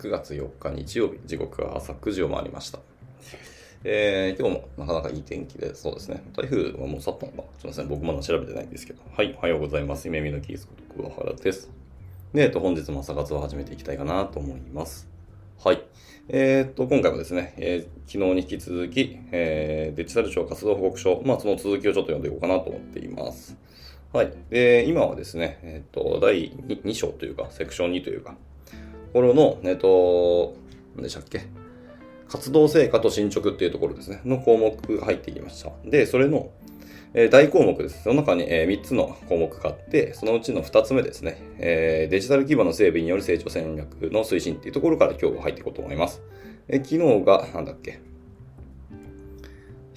9月4日日曜日、時刻は朝9時を回りました。えー、今日もなかなかいい天気で、そうですね。台風はもう去ったのかすいません。僕まだ調べてないんですけど。はい、おはようございます。夢見のキースこと桑原です。で、えっと、本日も朝活を始めていきたいかなと思います。はい。えー、っと、今回もですね、えー昨日に引き続き、えーデジタル庁活動報告書、まあ、その続きをちょっと読んでいこうかなと思っています。はい。で、今はですね、えっと、第 2, 2章というか、セクション2というか、これの、えっと、何でしたっけ？活動成果と進捗っていうところですね、の項目が入ってきました。で、それの、えー大項目です。その中に、え3つの項目があって、そのうちの2つ目ですね、えーデジタル基盤の整備による成長戦略の推進っていうところから今日は入っていこうと思います。えー昨日が、なんだっけ、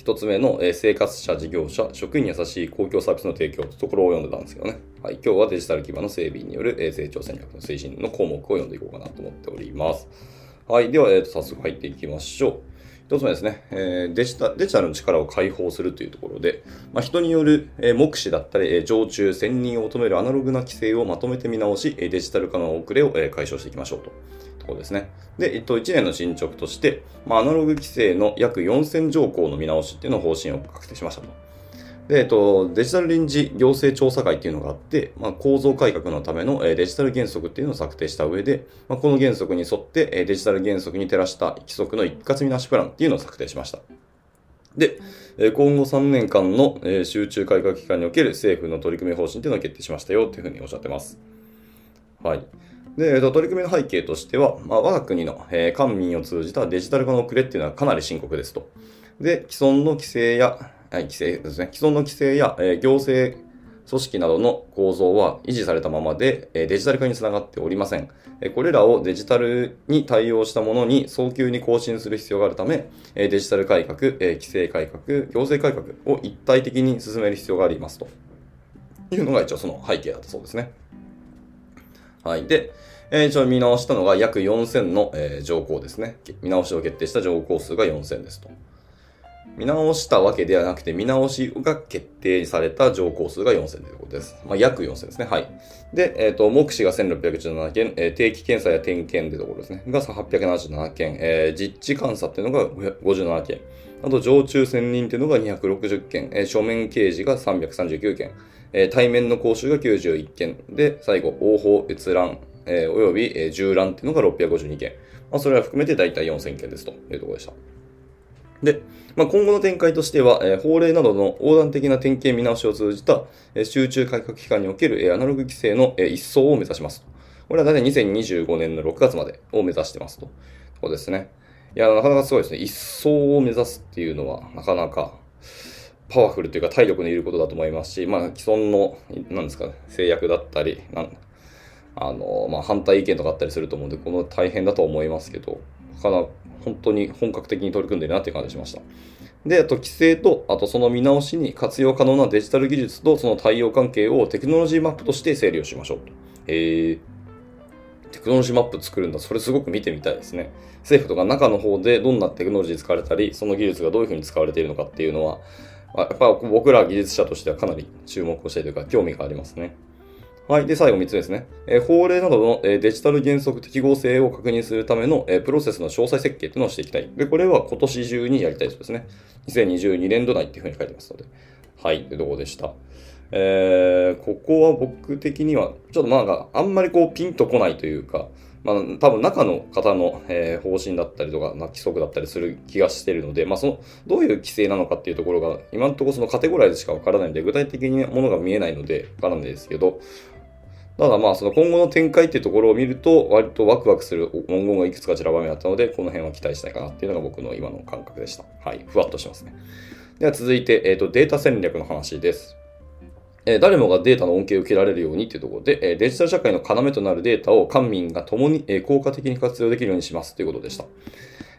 1つ目の、え生活者、事業者、職員に優しい公共サービスの提供というところを読んでたんですけどね。はい、今日はデジタル基盤の整備による、え成長戦略の推進の項目を読んでいこうかなと思っております。はい。では、えーと早速入っていきましょう。一つ目ですね、えーデジタ、デジタルの力を解放するというところで、まあ、人による、え目視だったり、え常駐、専任を求めるアナログな規制をまとめて見直し、デジタル化の遅れを、え解消していきましょうと。ところですね。で、えっと、1年の進捗として、まあ、アナログ規制の約4000条項の見直しっていうの方針を確定しましたと。で、えっと、デジタル臨時行政調査会っていうのがあって、まあ、構造改革のためのデジタル原則っていうのを策定した上で、まあ、この原則に沿ってデジタル原則に照らした規則の一括見なしプランっていうのを策定しました。で、今後3年間の集中改革期間における政府の取り組み方針っていうのを決定しましたよっていうふうにおっしゃってます。はい。で、えーと取り組みの背景としては、まあ、我が国の、えー官民を通じたデジタル化の遅れっていうのはかなり深刻ですと。で、既存の規制や、はい、規制ですね。既存の規制や、えー行政組織などの構造は維持されたままで、えーデジタル化につながっておりません。えーこれらをデジタルに対応したものに早急に更新する必要があるため、えーデジタル改革、えー規制改革、行政改革を一体的に進める必要がありますと。いうのが一応その背景だったそうですね。はい。で、えー一応見直したのが約4000の、えー条項ですね。見直しを決定した条項数が4000ですと。見直したわけではなくて、見直しが決定された条項数が4000ということです。まあ、約4000ですね。はい。で、えっ、と、目視が1617件、えー定期検査や点検というところですね。が877件、えー実地監査っていうのが57件。あと、常駐専任っていうのが260件、えー書面掲示が339件、えー対面の講習が91件。で、最後、応報、閲覧、えーおよび、えー従覧っていうのが652件。まあ、それら含めて大体4000件ですというところでした。で、まあ、今後の展開としては、えー法令などの横断的な点検見直しを通じた、えー集中改革期間における、えーアナログ規制の、えー一掃を目指します。これは大体2025年の6月までを目指してますと。そうですね。いや、なかなかすごいですね。一掃を目指すっていうのは、なかなかパワフルというか体力のいることだと思いますし、まあ、既存の、なんですか、制約だったり、なんあの、まあ、反対意見とかあったりすると思うんで、この大変だと思いますけど、かな本当に本格的に取り組んでるなっていう感じしました。で、あと規制と、あとその見直しに活用可能なデジタル技術とその対応関係をテクノロジーマップとして整理をしましょうと。へーテクノロジーマップ作るんだ。それすごく見てみたいですね。政府とか中の方でどんなテクノロジー使われたり、その技術がどういうふうに使われているのかっていうのは、やっぱ僕ら技術者としてはかなり注目をしているというか興味がありますね。はい。で、最後3つですね。えー法令などの、えーデジタル原則適合性を確認するための、えープロセスの詳細設計っていうのをしていきたい。で、これは今年中にやりたいそうですね。2022年度内っていうふうに書いてますので。はい。というでした？えーここは僕的には、ちょっとなんか、あんまりこう、ピンとこないというか、まあ、多分中の方の、えー方針だったりとか、まあ規則だったりする気がしてるので、まあ、その、どういう規制なのかっていうところが、今のところそのカテゴライズしかわからないので、具体的にものが見えないので、わからないですけど、ただまあ、その今後の展開っていうところを見ると、割とワクワクする文言がいくつか散らばめあったので、この辺は期待したいかなっていうのが僕の今の感覚でした。はい。ふわっとしますね。では続いて、えっ、と、データ戦略の話です。え誰もがデータの恩恵を受けられるようにというところで、えデジタル社会の要となるデータを官民が共に、え効果的に活用できるようにしますということでした。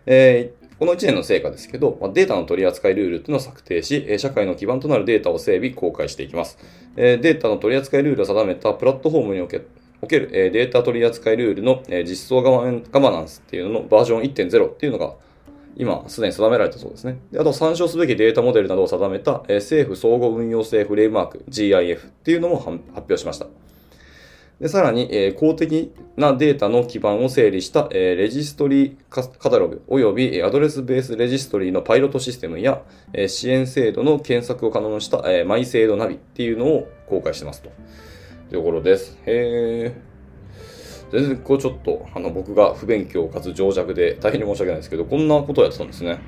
えこの1年の成果ですけど、データの取り扱いルールというのを策定し、社会の基盤となるデータを整備、公開していきます。データの取り扱いルールを定めたプラットフォームにおける、データ取り扱いルールの、実装ガバガバナンスっていうののバージョン1.0っていうのが今、すでに定められたそうですね。であと、参照すべきデータモデルなどを定めた、え政府総合運用性フレームワーク GIF っていうのも発表しました。で、さらに、え公的なデータの基盤を整理した、えレジストリーカタログ及びアドレスベースレジストリーのパイロットシステムや、え支援制度の検索を可能にした、えマイ制度ナビっていうのを公開してますと。いうところです。へー。全然こうちょっとあの僕が不勉強かつ情弱で大変に申し訳ないですけど、こんなことをやってたんですね。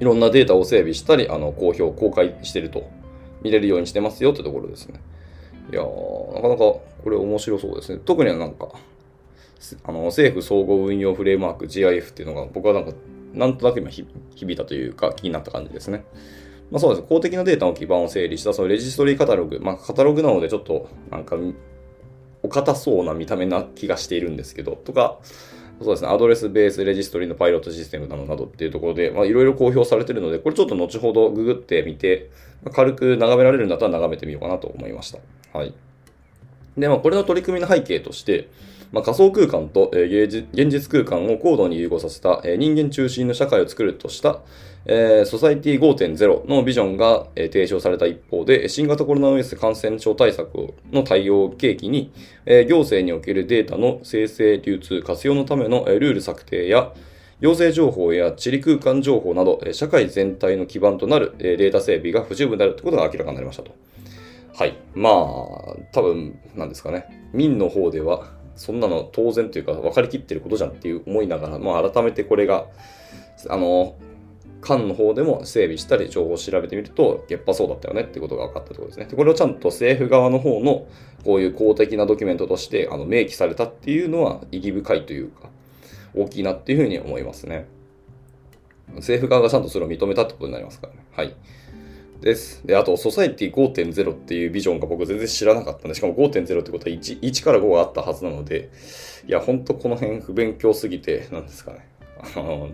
いろんなデータを整備したり、あの公表、公開してると。見れるようにしてますよってところですね。いやー、なかなかこれ面白そうですね。特にはなんか、あの政府総合運用フレームワーク GIF っていうのが僕はなんか、なんとなく今響いたというか気になった感じですね。まあそうです。公的なデータの基盤を整理したそのレジストリーカタログ。まあカタログなのでちょっとなんかお堅そうな見た目な気がしているんですけど、とか、そうですね、アドレスベースレジストリのパイロットシステムなどなどっていうところで、いろいろ公表されているので、これちょっと後ほどググってみて、ま軽く眺められるんだったら眺めてみようかなと思いました。はい。で、まあこれの取り組みの背景として、まあ、仮想空間と、えー現実空間を高度に融合させた、えー人間中心の社会を作るとした、えーソサイティ5.0のビジョンが、えー提唱された一方で、新型コロナウイルス感染症対策の対応を契機に、えー行政におけるデータの生成、流通、活用のための、えールール策定や、行政情報や地理空間情報など、社会全体の基盤となる、データ整備が不十分であるということが明らかになりましたと。はい。まあ、多分、なんですかね。民の方では、そんなの当然というか分かりきってることじゃんっていう思いながら、まあ改めてこれが、あの、官の方でも整備したり情報を調べてみると、やっぱそうだったよねってことが分かったってことですね。でこれをちゃんと政府側の方のこういう公的なドキュメントとしてあの明記されたっていうのは意義深いというか、大きいなっていうふうに思いますね。政府側がちゃんとそれを認めたってことになりますからね。はい。です。で、あと、ソサイティ5.0っていうビジョンが僕全然知らなかったんで、しかも5.0ってことは 1, 1から5があったはずなので、いや、ほんとこの辺不勉強すぎて、なんですかね。あの、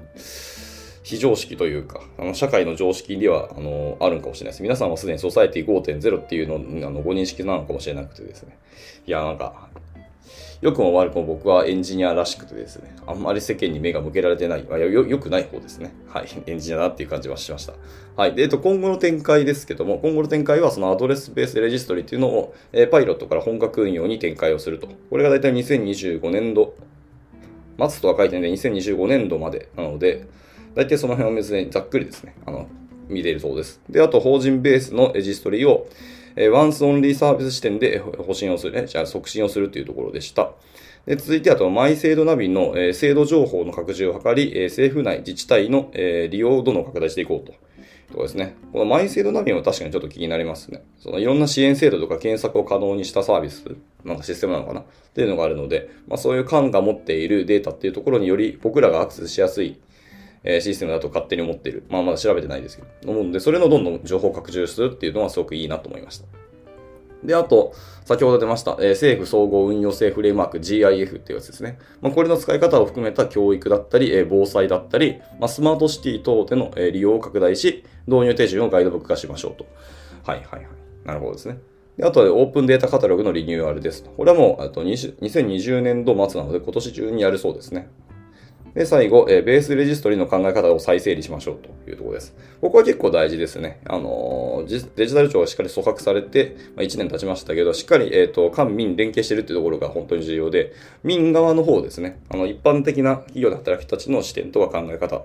非常識というか、あの社会の常識ではあのあるんかもしれないです。皆さんはすでにソサイティ5.0っていうのあのご認識なのかもしれなくてですね。いや、なんか、良くも悪くも僕はエンジニアらしくてですね、あんまり世間に目が向けられてない、あよよくない方ですね。はい、エンジニアだっていう感じはしました。はい、で、えっと、今後の展開ですけども、今後の展開はそのアドレスベースレジストリっていうのを、えパイロットから本格運用に展開をすると。これが大体2025年度、末とは書いてないんで2025年度までなので、大体その辺を別にざっくりですね、あの、見れるそうです。で、あと、法人ベースのレジストリを、えーワンスオンリーサービス視点で保信をする、ね、じゃあ促進をするというところでした。で続いて、あと、マイ制度ナビの、えー制度情報の拡充を図り、えー政府内自治体の、えー利用をどんどん拡大していこうと。ところですね。このマイ制度ナビも確かにちょっと気になりますね。そのいろんな支援制度とか検索を可能にしたサービス、なんかシステムなのかな？っていうのがあるので、まあそういう官が持っているデータっていうところにより僕らがアクセスしやすいえシステムだと勝手に思っている。まあまだ調べてないですけど。思うので、それのどんどん情報拡充するっていうのはすごくいいなと思いました。で、あと、先ほど出ました、えー政府総合運用性フレームワーク GIF っていうやつですね。まあ、これの使い方を含めた教育だったり、えー防災だったり、まあ、スマートシティ等での、えー利用を拡大し、導入手順をガイドブック化しましょうと。はいはいはい。なるほどですね。であとはオープンデータカタログのリニューアルです。これはもう、あと20 2020年度末なので今年中にやるそうですね。で、最後、えーベースレジストリの考え方を再整理しましょうというところです。ここは結構大事ですね。あのーデジタル庁がしっかり組閣されて、まあ、1年経ちましたけど、しっかり、えっ、と、官民連携してるっていうところが本当に重要で、民側の方ですね、あの、一般的な企業で働く人たちの視点とか考え方、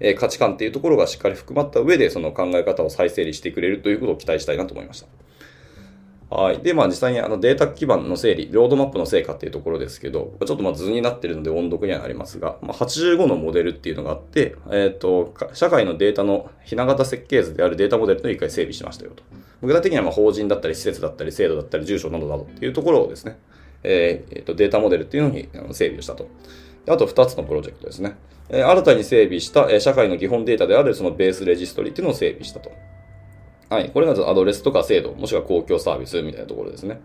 えー価値観っていうところがしっかり含まった上で、その考え方を再整理してくれるということを期待したいなと思いました。はい。で、まあ実際にあのデータ基盤の整理、ロードマップの成果っていうところですけど、ちょっとまあ図になってるので音読にはなりますが、まあ、85のモデルっていうのがあって、えっ、と、社会のデータのひな形設計図であるデータモデルの一回整備しましたよと。具体的にはま法人だったり施設だったり制度だったり住所などなどっていうところをですね、えーえーとデータモデルっていうのにあの整備をしたと。あと2つのプロジェクトですね。新たに整備した、社会の基本データであるそのベースレジストリっていうのを整備したと。はい。これがアドレスとか制度、もしくは公共サービスみたいなところですね。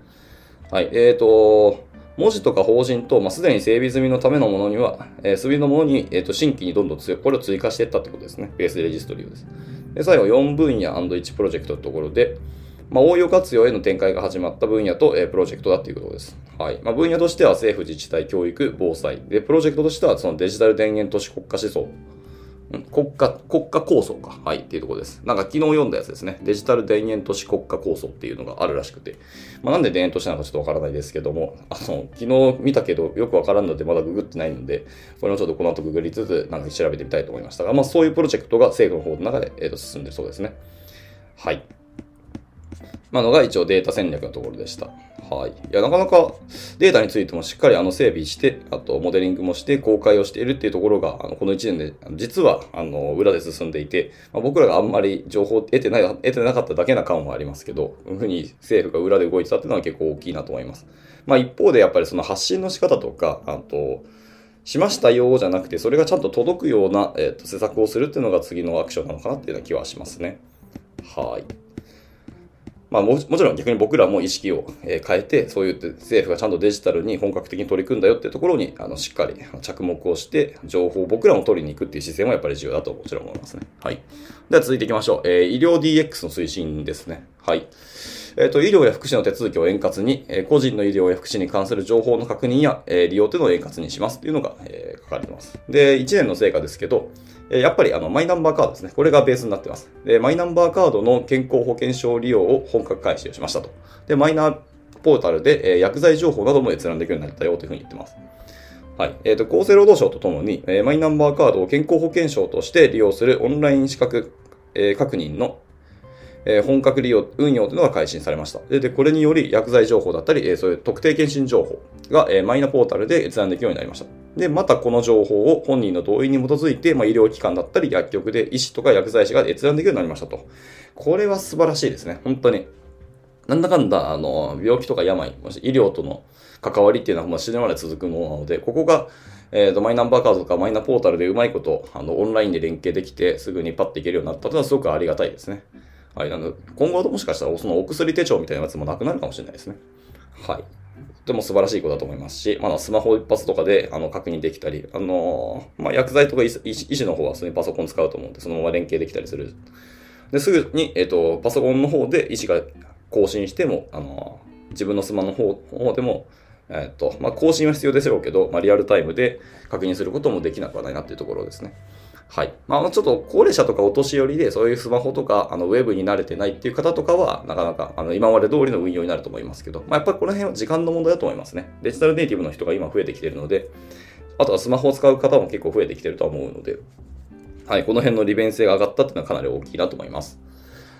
はい。えっ、と、文字とか法人と、まあ、すでに整備済みのためのものには、えー、済みのものに、えー、と新規にどんどん強い、これを追加していったってことですね。ベースレジストリをです。で、最後、4分野 &1 プロジェクトのところで、まあ、応用活用への展開が始まった分野と、えープロジェクトだっていうことです。はい。まあ、分野としては政府自治体、教育、防災。で、プロジェクトとしてはそのデジタル田園都市国家思想国家、国家構想か。はい、っていうところです。なんか昨日読んだやつですね。デジタル田園都市国家構想っていうのがあるらしくて。まあ、なんで田園都市なのかちょっとわからないですけども、あの、昨日見たけどよくわからんのでまだググってないので、これもちょっとこの後ググりつつ、なんか調べてみたいと思いましたが、まあそういうプロジェクトが政府の方の中で、えー、と進んでるそうですね。はい。まあのが一応データ戦略のところでした。はい。いや、なかなかデータについてもしっかりあの整備して、あとモデリングもして公開をしているっていうところが、あのこの1年で実はあの裏で進んでいて、まあ、僕らがあんまり情報を得てない、得てなかっただけな感はありますけど、こういうふうに政府が裏で動いてたっていうのは結構大きいなと思います。まあ一方でやっぱりその発信の仕方とか、あと、しましたよじゃなくて、それがちゃんと届くような、えー、と施策をするっていうのが次のアクションなのかなっていうような気はしますね。はい。まあも、もちろん逆に僕らも意識を変えて、そういう政府がちゃんとデジタルに本格的に取り組んだよっていうところに、あの、しっかり着目をして、情報を僕らも取りに行くっていう姿勢もやっぱり重要だともちろん思いますね。はい。では続いていきましょう。えー、医療 DX の推進ですね。はい。えっ、ー、と、医療や福祉の手続きを円滑に、え、個人の医療や福祉に関する情報の確認や、え、利用というのを円滑にしますっていうのが、えー、書かれてます。で、1年の成果ですけど、えやっぱりあのマイナンバーカードですね。これがベースになってます。で、マイナンバーカードの健康保険証利用を本格開始しましたと。で、マイナーポータルで、え薬剤情報なども閲覧できるようになったよというふうに言ってます。はい。えっ、ー、と、厚生労働省とともに、えマイナンバーカードを健康保険証として利用するオンライン資格、え確認のえ本格利用、運用というのが開始されました。で、でこれにより薬剤情報だったり、えそういう特定健診情報が、えマイナポータルで閲覧できるようになりました。で、またこの情報を本人の同意に基づいて、まあ、医療機関だったり薬局で医師とか薬剤師が閲覧できるようになりましたと。これは素晴らしいですね。本当に。なんだかんだ、あの、病気とか病、もし医療との関わりっていうのは、まあ、死ぬまで続くものなので、ここが、えっ、ー、と、マイナンバーカードとかマイナポータルでうまいこと、あの、オンラインで連携できて、すぐにパッていけるようになったというのはすごくありがたいですね。はい、なの、今後はもしかしたらそのお薬手帳みたいなやつもなくなるかもしれないですね。はい。とても素晴らしいことだと思いますし、まだスマホ一発とかであの確認できたり、あのー、まあ、薬剤とか医師の方は普通にパソコン使うと思うんで、そのまま連携できたりする。で、すぐに、えっ、ー、と、パソコンの方で医師が更新しても、あのー、自分のスマホの方でも、えっ、と、まあ、更新は必要でしょうけど、まあ、リアルタイムで確認することもできなくはないなっていうところですね。はい。まあ、ちょっと高齢者とかお年寄りで、そういうスマホとか、あの、ウェブに慣れてないっていう方とかは、なかなか、あの、今まで通りの運用になると思いますけど、まあ、やっぱりこの辺は時間の問題だと思いますね。デジタルネイティブの人が今増えてきてるので、あとはスマホを使う方も結構増えてきてるとは思うので、はい、この辺の利便性が上がったっていうのはかなり大きいなと思います。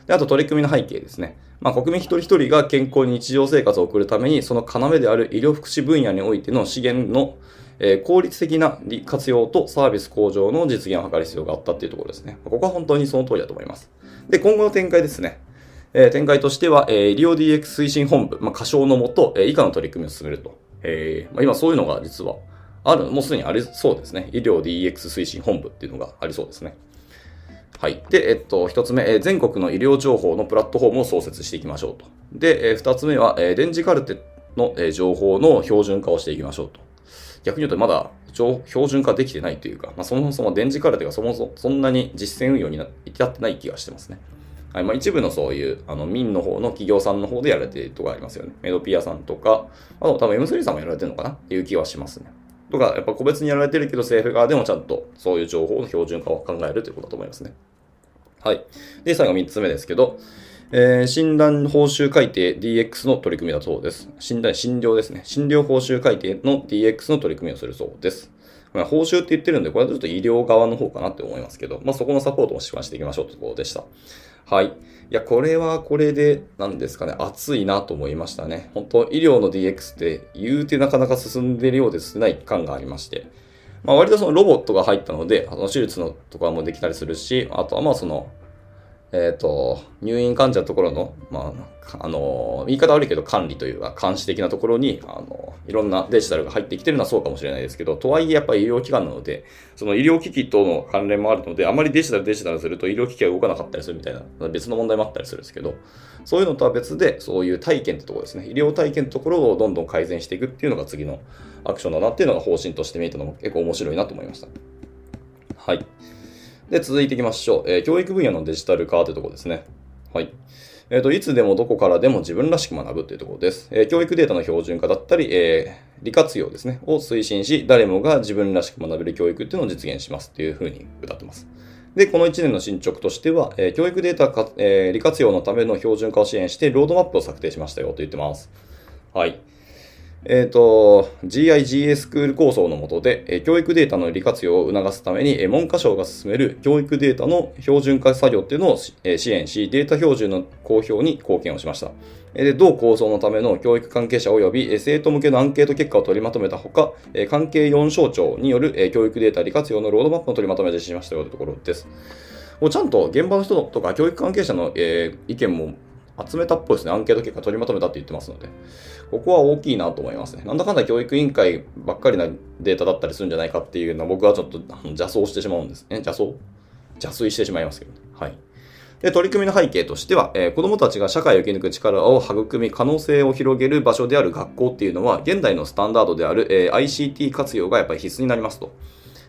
で、あと取り組みの背景ですね。まあ、国民一人一人が健康に日常生活を送るために、その要である医療福祉分野においての資源のえ、効率的な活用とサービス向上の実現を図る必要があったっていうところですね。ここは本当にその通りだと思います。で、今後の展開ですね。え、展開としては、えー、医療 DX 推進本部、まあ、過小のもと、え、以下の取り組みを進めると。えーまあ、今そういうのが実はある、もうすでにありそうですね。医療 DX 推進本部っていうのがありそうですね。はい。で、えっと、一つ目、え全国の医療情報のプラットフォームを創設していきましょうと。で、え二つ目は、え電磁カルテの、え情報の標準化をしていきましょうと。逆に言うとまだ標準化できてないというか、まあ、そもそも電磁カルテがそもそもそんなに実践運用に至ってない気がしてますね。はいまあ、一部のそういうあの民の方の企業さんの方でやられてるとこありますよね。メドピアさんとか、あと多分 M3 さんもやられてるのかな？っていう気はしますね。とか、やっぱ個別にやられてるけど政府側でもちゃんとそういう情報の標準化を考えるということだと思いますね。はい。で、最後3つ目ですけど、えー、診断報酬改定 DX の取り組みだそうです。診断、診療ですね。診療報酬改定の DX の取り組みをするそうです。まあ、報酬って言ってるんで、これはちょっと医療側の方かなって思いますけど、まあ、そこのサポートもしましていきましょうというところでした。はい。いや、これはこれで、なんですかね、熱いなと思いましたね。本当医療の DX って言うてなかなか進んでるようですない感がありまして。まあ、割とそのロボットが入ったので、あの手術のとかもできたりするし、あとはまあその、えっ、ー、と、入院患者のところの、まあ、あの、言い方悪いけど管理というか、監視的なところに、あの、いろんなデジタルが入ってきてるのはそうかもしれないですけど、とはいえやっぱり医療機関なので、その医療機器との関連もあるので、あまりデジタルデジタルすると医療機器が動かなかったりするみたいな、別の問題もあったりするんですけど、そういうのとは別で、そういう体験ってところですね。医療体験のところをどんどん改善していくっていうのが次のアクションだなっていうのが方針として見えたのも結構面白いなと思いました。はい。で、続いていきましょう。えー、教育分野のデジタル化というところですね。はい。えっ、ー、と、いつでもどこからでも自分らしく学ぶというところです。えー、教育データの標準化だったり、え利活用ですね、を推進し、誰もが自分らしく学べる教育っていうのを実現しますっていうふうに歌ってます。で、この1年の進捗としては、え、教育データか、え、利活用のための標準化を支援して、ロードマップを策定しましたよと言ってます。はい。えっ、ー、と、GIGA スクール構想の下で、え教育データの利活用を促すために、え文科省が進める教育データの標準化作業っていうのを、え支援し、データ標準の公表に貢献をしました。で、同構想のための教育関係者及び生徒向けのアンケート結果を取りまとめたほか、関係4省庁による教育データ利活用のロードマップを取りまとめてしましたよというところです。もうちゃんと現場の人とか教育関係者の、え、意見も集めたっぽいですね。アンケート結果取りまとめたって言ってますので。ここは大きいなと思いますね。なんだかんだ教育委員会ばっかりなデータだったりするんじゃないかっていうのは僕はちょっと邪走してしまうんですね。邪走邪推してしまいますけど、ね、はい。で、取り組みの背景としては、えー、子供たちが社会を生き抜く力を育み、可能性を広げる場所である学校っていうのは、現代のスタンダードである、えー、ICT 活用がやっぱり必須になりますと。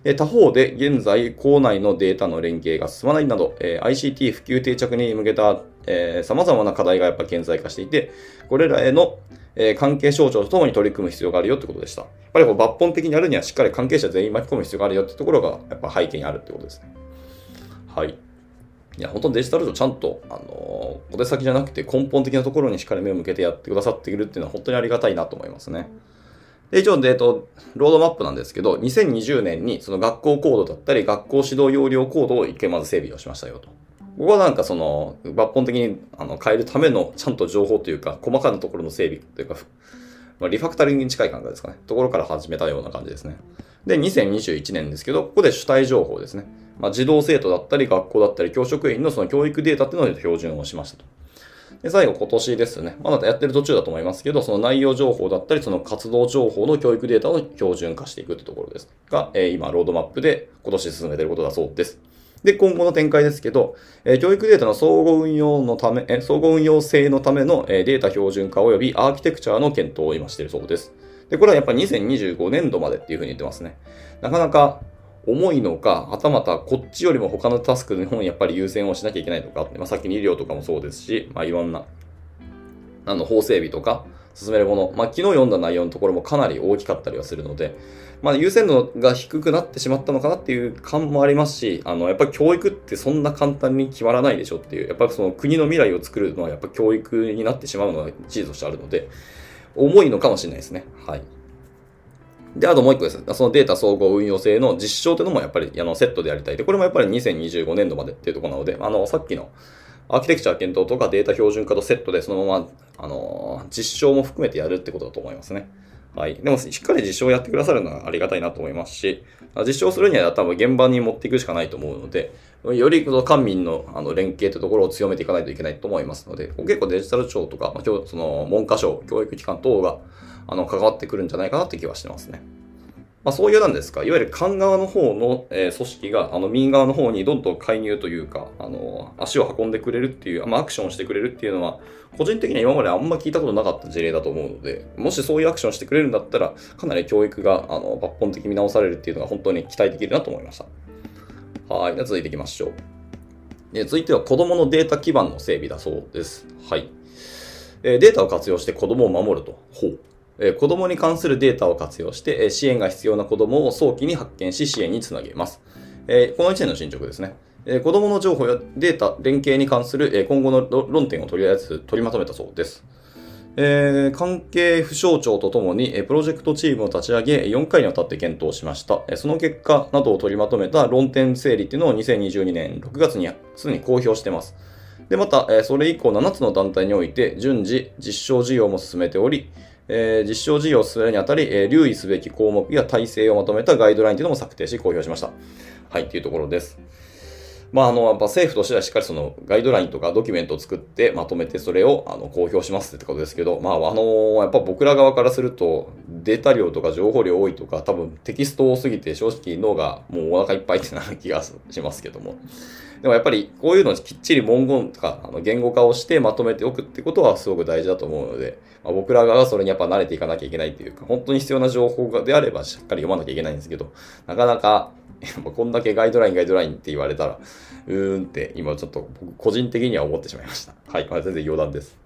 他方で、現在、校内のデータの連携が進まないなど、え ICT 普及定着に向けた、えー、様々な課題がやっぱ顕在化していて、これらへの、え関係省庁とともに取り組む必要があるよってことでした。やっぱりこう抜本的にやるにはしっかり関係者全員巻き込む必要があるよってところが、やっぱ背景にあるってことですね。はい。いや、本当にデジタル庁ちゃんと、あの小手先じゃなくて根本的なところにしっかり目を向けてやってくださっているっていうのは本当にありがたいなと思いますね。で、一応、えっと、ロードマップなんですけど、2020年にその学校コードだったり、学校指導要領コードを一回まず整備をしましたよと。ここはなんかその、抜本的にあの変えるためのちゃんと情報というか、細かなところの整備というか、まあ、リファクタリングに近い感覚ですかね。ところから始めたような感じですね。で、2021年ですけど、ここで主体情報ですね。まあ、児童生徒だったり、学校だったり、教職員のその教育データっていうのを標準をしましたと。で、最後今年ですね。まだやってる途中だと思いますけど、その内容情報だったり、その活動情報の教育データを標準化していくってところですが、え、今、ロードマップで今年進めてることだそうです。で、今後の展開ですけど、え、教育データの相互運用のため、えー、相互運用性のための、え、データ標準化及びアーキテクチャの検討を今しているそうです。で、これはやっぱり2025年度までっていうふうに言ってますね。なかなか重いのか、はたまたこっちよりも他のタスクの方にやっぱり優先をしなきゃいけないのか、まあ、先に医療とかもそうですし、まあ、いろんなあの、法整備とか、進めるもの、まあ、昨日読んだ内容のところもかなり大きかったりはするので、まあ、優先度が低くなってしまったのかなっていう感もありますし、あの、やっぱり教育ってそんな簡単に決まらないでしょっていう、やっぱりその国の未来を作るのはやっぱ教育になってしまうのが事実としてあるので、重いのかもしれないですね。はい。で、あともう一個です。そのデータ総合運用性の実証というのもやっぱりあのセットでやりたい。で、これもやっぱり2025年度までっていうところなので、あの、さっきのアーキテクチャ検討とかデータ標準化とセットでそのまま、あの、実証も含めてやるってことだと思いますね。はい。でも、しっかり実証をやってくださるのはありがたいなと思いますし、実証するには多分現場に持っていくしかないと思うので、より官民のあの連携というところを強めていかないといけないと思いますので、結構デジタル庁とか、まあ、その文科省、教育機関等があの関わってくるんじゃないかなって気はしてますね。まあ、そういうなんですか、いわゆる官側の方の、え、組織が、あの、民側の方にどんどん介入というか、あの、足を運んでくれるっていう、まあ、アクションをしてくれるっていうのは、個人的には今まであんま聞いたことなかった事例だと思うので、もしそういうアクションしてくれるんだったら、かなり教育が、あの、抜本的に見直されるっていうのが本当に期待できるなと思いました。はい。では続いていきましょう。で続いては子供のデータ基盤の整備だそうです。はい。えデータを活用して子供を守ると。ほう。え子供に関するデータを活用して、支援が必要な子供を早期に発見し支援につなげます。この1年の進捗ですね。え子供の情報やデータ、連携に関する、今後の論点を取りあえず取りまとめたそうです。えー、関係府省庁とともに、えプロジェクトチームを立ち上げ、4回にわたって検討しました。えその結果などを取りまとめた論点整理っていうのを2022年6月にすでに公表しています。で、また、えそれ以降7つの団体において順次実証事業も進めており、え、実証事業を進めるにあたり、え、留意すべき項目や体制をまとめたガイドラインというのも策定し公表しました。はい、というところです。まあ、あの、やっぱ政府としてはしっかりそのガイドラインとかドキュメントを作ってまとめてそれをあの公表しますってことですけど、まあ、あの、やっぱ僕ら側からするとデータ量とか情報量多いとか多分テキスト多すぎて正直脳がもうお腹いっぱいってなる気がしますけども。でもやっぱりこういうのをきっちり文言とかあの言語化をしてまとめておくってことはすごく大事だと思うので、まあ、僕らがそれにやっぱ慣れていかなきゃいけないというか、本当に必要な情報であればしっかり読まなきゃいけないんですけど、なかなかこんだけガイドラインガイドラインって言われたら、うーんって今ちょっと個人的には思ってしまいました。はい。まあ、全然余談です。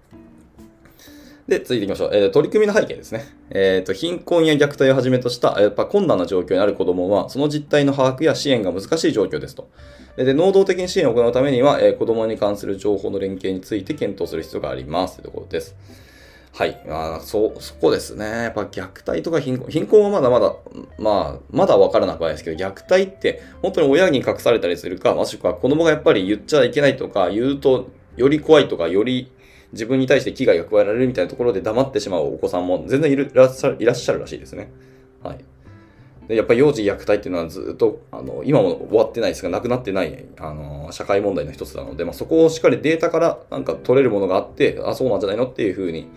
で、続いていきましょう。えー、取り組みの背景ですね。えっ、ー、と、貧困や虐待をはじめとした、やっぱ困難な状況にある子供は、その実態の把握や支援が難しい状況ですと。で、能動的に支援を行うためには、えー、子供に関する情報の連携について検討する必要があります。というところです。はい。まあ、そう、そこですね。やっぱ虐待とか貧困、貧困はまだまだ、まあ、まだわからなくはないですけど、虐待って本当に親に隠されたりするか、もしくは子供がやっぱり言っちゃいけないとか、言うとより怖いとか、より自分に対して危害が加えられるみたいなところで黙ってしまうお子さんも全然いらっしゃるいらっしゃるらしいですね。はい。でやっぱり幼児虐待っていうのはずっと、あの、今も終わってないですが、なくなってない、あの、社会問題の一つなので、まあ、そこをしっかりデータからなんか取れるものがあって、あ、そうなんじゃないのっていうふうに、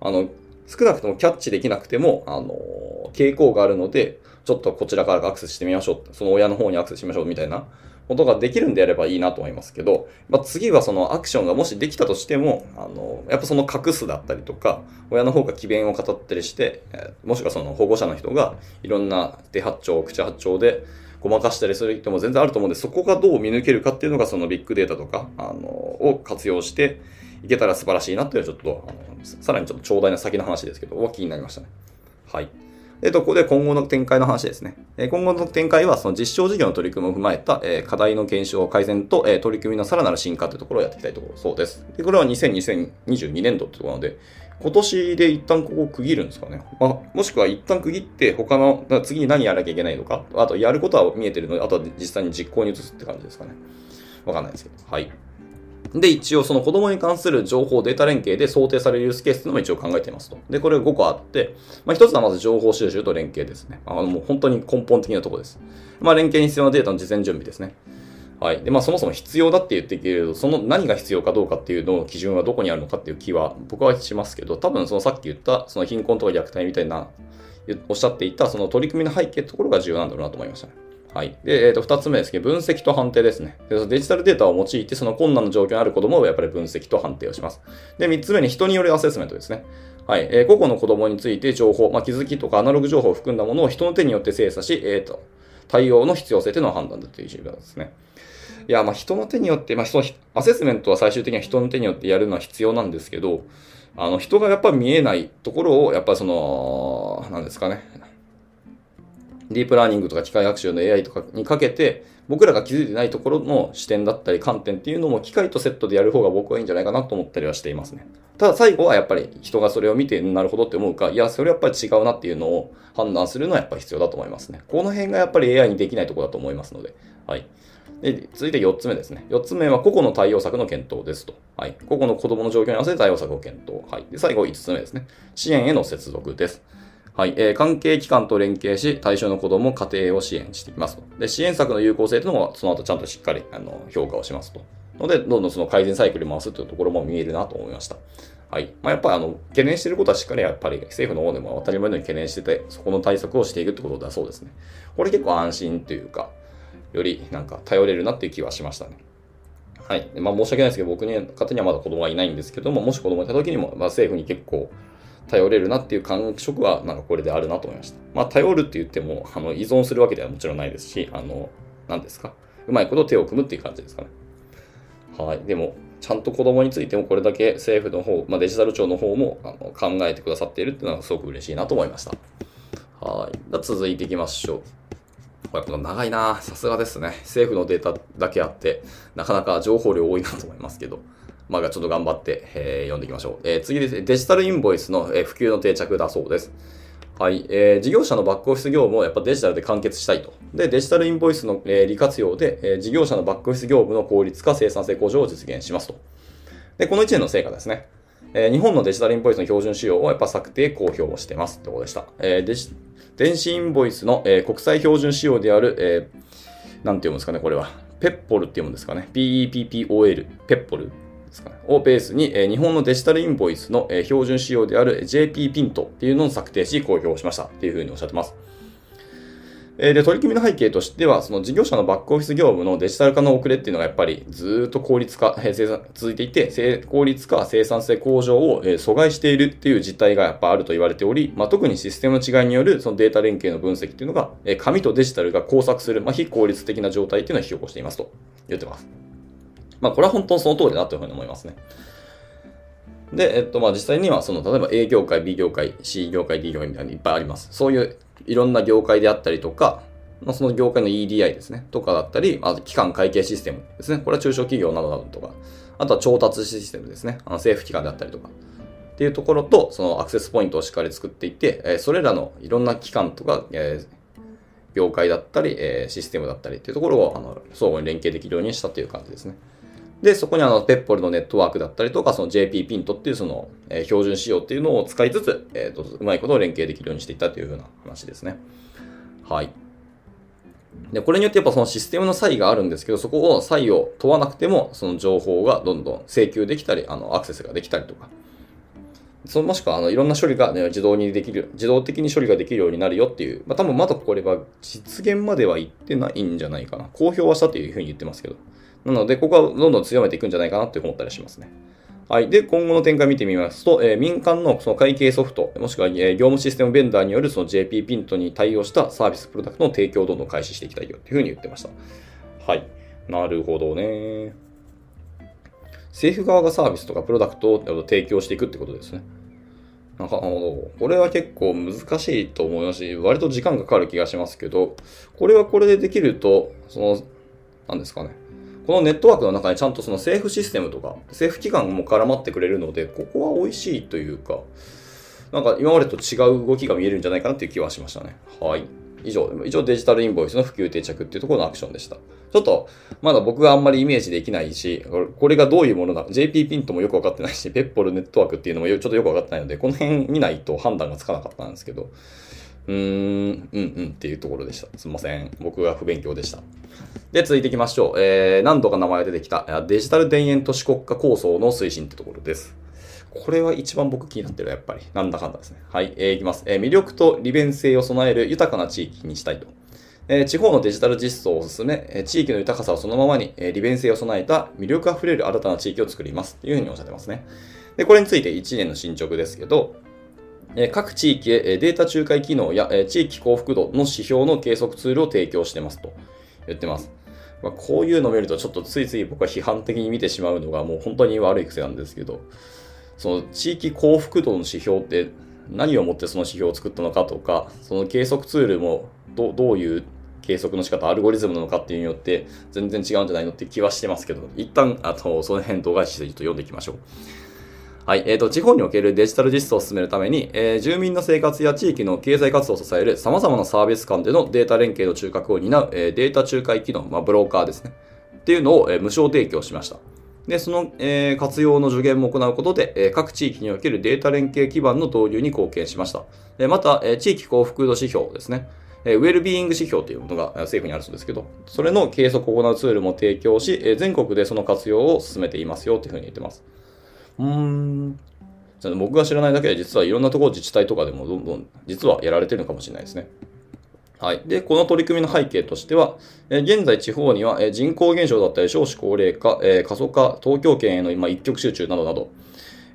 あの、少なくともキャッチできなくても、あの、傾向があるので、ちょっとこちらからアクセスしてみましょう。その親の方にアクセスしましょうみたいなことができるんであればいいなと思いますけど、まあ、次はそのアクションがもしできたとしても、あの、やっぱその隠すだったりとか、親の方が詭弁を語ったりして、もしくはその保護者の人がいろんな手発帳、口発帳でごまかしたりする人も全然あると思うんで、そこがどう見抜けるかっていうのがそのビッグデータとか、あの、を活用していけたら素晴らしいなというのはちょっと、あのさらにちょっと長大な先の話ですけど、気になりましたね。はい。で、ここで今後の展開の話ですね。今後の展開は、その実証事業の取り組みを踏まえた、え課題の検証、改善と、え取り組みのさらなる進化というところをやっていきたいところ、そうです。で、これは2022年度というところなので、今年で一旦ここを区切るんですかね。まあ、もしくは一旦区切って、他の、次に何やらなきゃいけないのか、あとやることは見えてるので、あとは実際に実行に移すって感じですかね。わかんないですけど。はい。で、一応その子供に関する情報データ連携で想定されるユースケースというのも一応考えていますと。で、これ5個あって、まあ、1つはまず情報収集と連携ですね。あの、もう本当に根本的なとこです。まあ、連携に必要なデータの事前準備ですね。はい。で、まあ、そもそも必要だって言っていけると、その何が必要かどうかっていうのを基準はどこにあるのかっていう気は僕はしますけど、多分そのさっき言った、その貧困とか虐待みたいな、おっしゃっていたその取り組みの背景ってところが重要なんだろうなと思いましたね。はい。で、えっ、ー、と、二つ目ですけど、分析と判定ですねで。デジタルデータを用いて、その困難な状況にある子供をやっぱり分析と判定をします。で、三つ目に人によるアセスメントですね。はい。えー、個々の子供について情報、まあ、気づきとかアナログ情報を含んだものを人の手によって精査し、えっ、ー、と、対応の必要性というのを判断だという重要ですね。いや、まあ、人の手によって、まあ、人の、アセスメントは最終的には人の手によってやるのは必要なんですけど、あの、人がやっぱ見えないところを、やっぱその、なんですかね、ディープラーニングとか機械学習の AI とかにかけて、僕らが気づいてないところの視点だったり観点っていうのも機械とセットでやる方が僕はいいんじゃないかなと思ったりはしていますね。ただ最後はやっぱり人がそれを見てなるほどって思うか、いや、それやっぱり違うなっていうのを判断するのはやっぱり必要だと思いますね。この辺がやっぱり AI にできないところだと思いますので。はい。で、続いて4つ目ですね。4つ目は個々の対応策の検討ですと。はい。個々の子供の状況に合わせて対応策を検討。はい。で、最後5つ目ですね。支援への接続です。はい、えー、関係機関と連携し、対象の子ども、家庭を支援していきますと。で、支援策の有効性というのは、その後ちゃんとしっかりあの評価をしますと。ので、どんどんその改善サイクル回すというところも見えるなと思いました。はい。まあ、やっぱりあの、懸念していることはしっかりやっぱり政府の方でも当たり前のように懸念してて、そこの対策をしていくってことだそうですね。これ結構安心というか、よりなんか頼れるなっていう気はしましたね。はい。まあ、申し訳ないですけど、僕に、勝手にはまだ子供はいないんですけども、もし子供がいた時にも、まあ、政府に結構、頼れるなっていう感触は、なんかこれであるなと思いました。まあ、頼るって言っても、あの、依存するわけではもちろんないですし、あの、何ですか？うまいこと手を組むっていう感じですかね。はい。でも、ちゃんと子供についてもこれだけ政府の方、まあ、デジタル庁の方もあの考えてくださっているっていうのはすごく嬉しいなと思いました。はい。では続いていきましょう。これ長いなさすがですね。政府のデータだけあって、なかなか情報量多いなと思いますけど。まあ、ちょっと頑張って、えー、読んでいきましょう。えー、次ですね、デジタルインボイスの、えー、普及の定着だそうです。はい。えー、事業者のバックオフィス業務をやっぱデジタルで完結したいと。で、デジタルインボイスの、えー、利活用で、えー、事業者のバックオフィス業務の効率化、生産性向上を実現しますと。で、この1年の成果ですね。えー、日本のデジタルインボイスの標準仕様をやっぱ策定、公表をしてますってことでした。えー、デジ電子インボイスの、えー、国際標準仕様である、えー、なんて読むんですかね、これは。ペッポルって読むんですかね。PEPPOL、ペッポルですかね、をベースに、え日本のデジタルインボイスの、え標準仕様である JP ピントっていうのを策定し公表しましたっていうふうにおっしゃってます。えで、取り組みの背景としては、その事業者のバックオフィス業務のデジタル化の遅れっていうのがやっぱりずっと効率化、えー、続いていて、効率化、生産性向上を、え阻害しているっていう実態がやっぱあると言われており、まあ、特にシステムの違いによるそのデータ連携の分析っていうのが、え紙とデジタルが交錯する、まあ、非効率的な状態っていうのを引き起こしていますと言ってます。まあ、これは本当にその通りだというふうに思いますね。で、えっと、まあ、実際には、その、例えば A 業界、B 業界、C 業界、D 業界みたいにいっぱいあります。そういういろんな業界であったりとか、まあ、その業界の EDI ですね、とかだったり、あと、機関会計システムですね。これは中小企業などなどとか、あとは調達システムですね。あの政府機関であったりとか。っていうところと、そのアクセスポイントをしっかり作っていて、えそれらのいろんな機関とか、え、業界だったり、え、システムだったりっていうところを、あの、相互に連携できるようにしたっていう感じですね。で、そこにあの、ペッポルのネットワークだったりとか、その JP ピントっていうその、えー、標準仕様っていうのを使いつつ、えっ、ー、と、うまいことを連携できるようにしていったというふうな話ですね。はい。で、これによってやっぱそのシステムの差異があるんですけど、そこを差異を問わなくても、その情報がどんどん請求できたり、あの、アクセスができたりとか、そのもしくは、あの、いろんな処理が、ね、自動にできる、自動的に処理ができるようになるよっていう、まあ、多分まだこれは実現までは言ってないんじゃないかな。公表はしたというふうに言ってますけど。なので、ここはどんどん強めていくんじゃないかなって思ったりしますね。はい。で、今後の展開見てみますと、えー、民間のその会計ソフト、もしくは、えー、業務システムベンダーによるその JP ピントに対応したサービスプロダクトの提供をどんどん開始していきたいよっていうふうに言ってました。はい。なるほどね。政府側がサービスとかプロダクトを提供していくってことですね。なんか、これは結構難しいと思いますし、割と時間がかかる気がしますけど、これはこれでできると、その、なんですかね。このネットワークの中にちゃんとその政府システムとか、政府機関も絡まってくれるので、ここは美味しいというか、なんか今までと違う動きが見えるんじゃないかなっていう気はしましたね。はい。以上、以上デジタルインボイスの普及定着っていうところのアクションでした。ちょっと、まだ僕があんまりイメージできないし、これがどういうものなの JP ピントもよくわかってないし、ペッポルネットワークっていうのもちょっとよくわかってないので、この辺見ないと判断がつかなかったんですけど、うーん、うんうんっていうところでした。すいません。僕が不勉強でした。で、続いていきましょう。えー、何度か名前が出てきた、デジタル田園都市国家構想の推進ってところです。これは一番僕気になってるやっぱり。なんだかんだですね。はい、えー、いきます。えー、魅力と利便性を備える豊かな地域にしたいと。えー、地方のデジタル実装を進め、え地域の豊かさをそのままに、え利便性を備えた魅力あふれる新たな地域を作ります。というふうにおっしゃってますね。で、これについて1年の進捗ですけど、え各地域へデータ仲介機能や地域幸福度の指標の計測ツールを提供してますと言ってます。まあ、こういうの見るとちょっとついつい僕は批判的に見てしまうのがもう本当に悪い癖なんですけど、その地域幸福度の指標って何をもってその指標を作ったのかとか、その計測ツールもどどういう計測の仕方、アルゴリズムなのかっていうによって全然違うんじゃないのって気はしてますけど、一旦、あと、その辺動画してちょっと読んでいきましょう。はい。えっ、ー、と、地方におけるデジタル実装を進めるために、えー、住民の生活や地域の経済活動を支える様々なサービス間でのデータ連携の中核を担う、えー、データ仲介機能、まあ、ブローカーですね。っていうのを、えー、無償提供しました。で、その、えー、活用の助言も行うことで、えー、各地域におけるデータ連携基盤の導入に貢献しました。でまた、えー、地域幸福度指標ですね。えウェルビーイング指標というものが政府にあるそうですけど、それの計測を行うツールも提供し、え全国でその活用を進めていますよというふうに言ってます。うん。僕が知らないだけで実はいろんなところ自治体とかでもどんどん実はやられてるのかもしれないですね。はい。で、この取り組みの背景としては、え現在地方には、え人口減少だったり少子高齢化、え過疎化、東京圏への今一極集中などなど、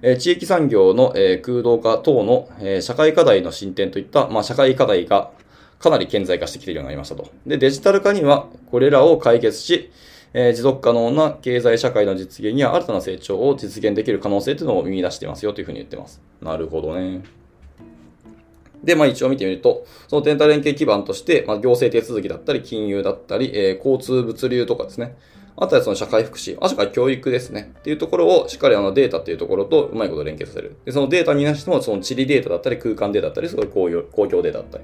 え地域産業の、え空洞化等の、え社会課題の進展といった、まあ、社会課題がかなり顕在化してきているようになりましたと。で、デジタル化にはこれらを解決し、えー、持続可能な経済社会の実現や新たな成長を実現できる可能性というのを見出してますよというふうに言ってます。なるほどね。で、まあ一応見てみると、そのデータ連携基盤として、まあ行政手続きだったり、金融だったり、えー、交通物流とかですね。あとはその社会福祉、あとは教育ですね。っていうところをしっかりあのデータっていうところとうまいこと連携させる。で、そのデータになしても、その地理データだったり、空間データだったり、すごい公共データだったり。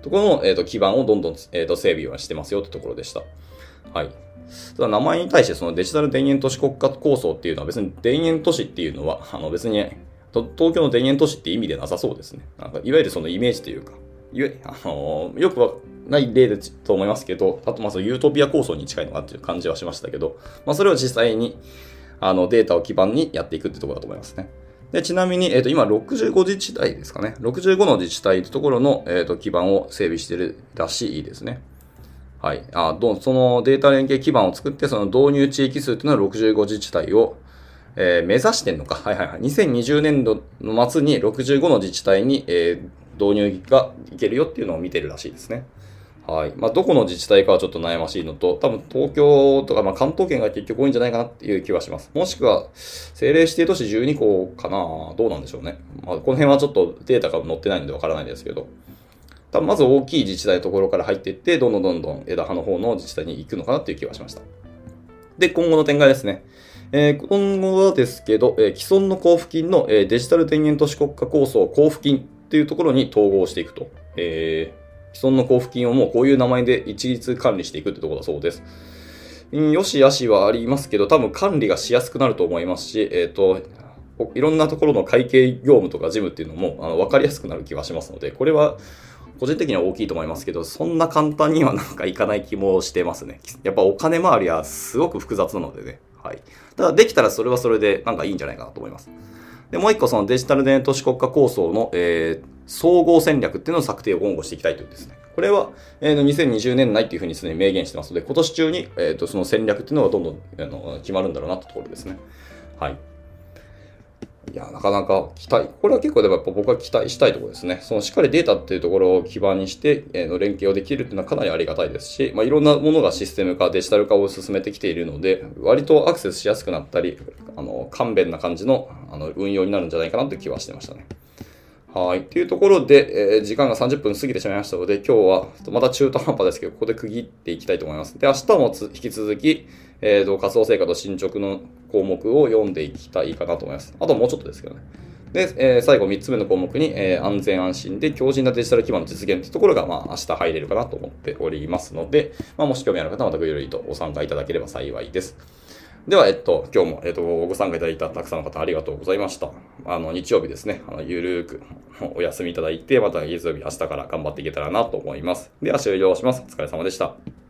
ところの、えーと、基盤をどんどん、えーと、整備はしてますよってところでした。はい。ただ名前に対してそのデジタル田園都市国家構想っていうのは別に田園都市っていうのは、あの別に東京の田園都市って意味でなさそうですね。なんかいわゆるそのイメージというか、いわあのよくはない例でと思いますけど、あとまあそのユートピア構想に近いのかっていう感じはしましたけど、まあそれを実際にあのデータを基盤にやっていくってところだと思いますね。でちなみに、え、ー、と今65自治体ですかね。65の自治体というところの、え、ー、と基盤を整備してるらしいですね。はい。あどそのデータ連携基盤を作って、その導入地域数というのは65自治体を、えー、目指してんのか。はいはいはい。2020年度の末に65の自治体に、えー、導入がいけるよっていうのを見てるらしいですね。はい。まあ、どこの自治体かはちょっと悩ましいのと、多分東京とか、まあ、関東圏が結局多いんじゃないかなっていう気はします。もしくは、政令指定都市12個かなどうなんでしょうね。まあ、この辺はちょっとデータが載ってないのでわからないですけど。多分まず大きい自治体のところから入っていって、どんどんどんどん枝葉の方の自治体に行くのかなっていう気はしました。で、今後の展開ですね。えー、今後はですけど、えー、既存の交付金の、えー、デジタル田園都市国家構想交付金っていうところに統合していくと。えー、既存の交付金をもうこういう名前で一律管理していくってところだそうです。よしあしはありますけど、多分管理がしやすくなると思いますし、えっ、ー、と、いろんなところの会計業務とか事務っていうのもあの分かりやすくなる気はしますので、これは個人的には大きいと思いますけど、そんな簡単にはなんかいかない気もしてますね。やっぱお金回りはすごく複雑なのでね。はい。ただできたらそれはそれでなんかいいんじゃないかなと思います。で、もう一個そのデジタル田園都市国家構想の、えー、総合戦略っていうのを策定を今後していきたいというですね。これは、えー、2020年内っていうふうにすでに明言してますので、今年中に、えーと、その戦略っていうのがどんどんあの決まるんだろうなってところですね。はい。いや、なかなか期待、これは結構でもやっぱ僕は期待したいところですね。そのしっかりデータっていうところを基盤にして、えー、の連携をできるっていうのはかなりありがたいですし、まあ、いろんなものがシステム化、デジタル化を進めてきているので、割とアクセスしやすくなったり、あの、勘弁な感じのあの運用になるんじゃないかなという気はしてましたね。はい。というところで、えー、時間が30分過ぎてしまいましたので、今日はまた中途半端ですけど、ここで区切っていきたいと思います。で、明日も引き続き、えっ、ー、と、活動成果と進捗の項目を読んでいきたいかなと思います。あともうちょっとですけどね。で、えー、最後3つ目の項目に、えー、安全安心で強靭なデジタル基盤の実現というところが、まあ、明日入れるかなと思っておりますので、まあ、もし興味ある方はまたごゆるりとご参加いただければ幸いです。では、えっと、今日も、えっと、ご参加いただいたたくさんの方ありがとうございました。あの、日曜日ですね、あの、ゆるーく お休みいただいて、また月曜日、明日から頑張っていけたらなと思います。では、終了します。お疲れ様でした。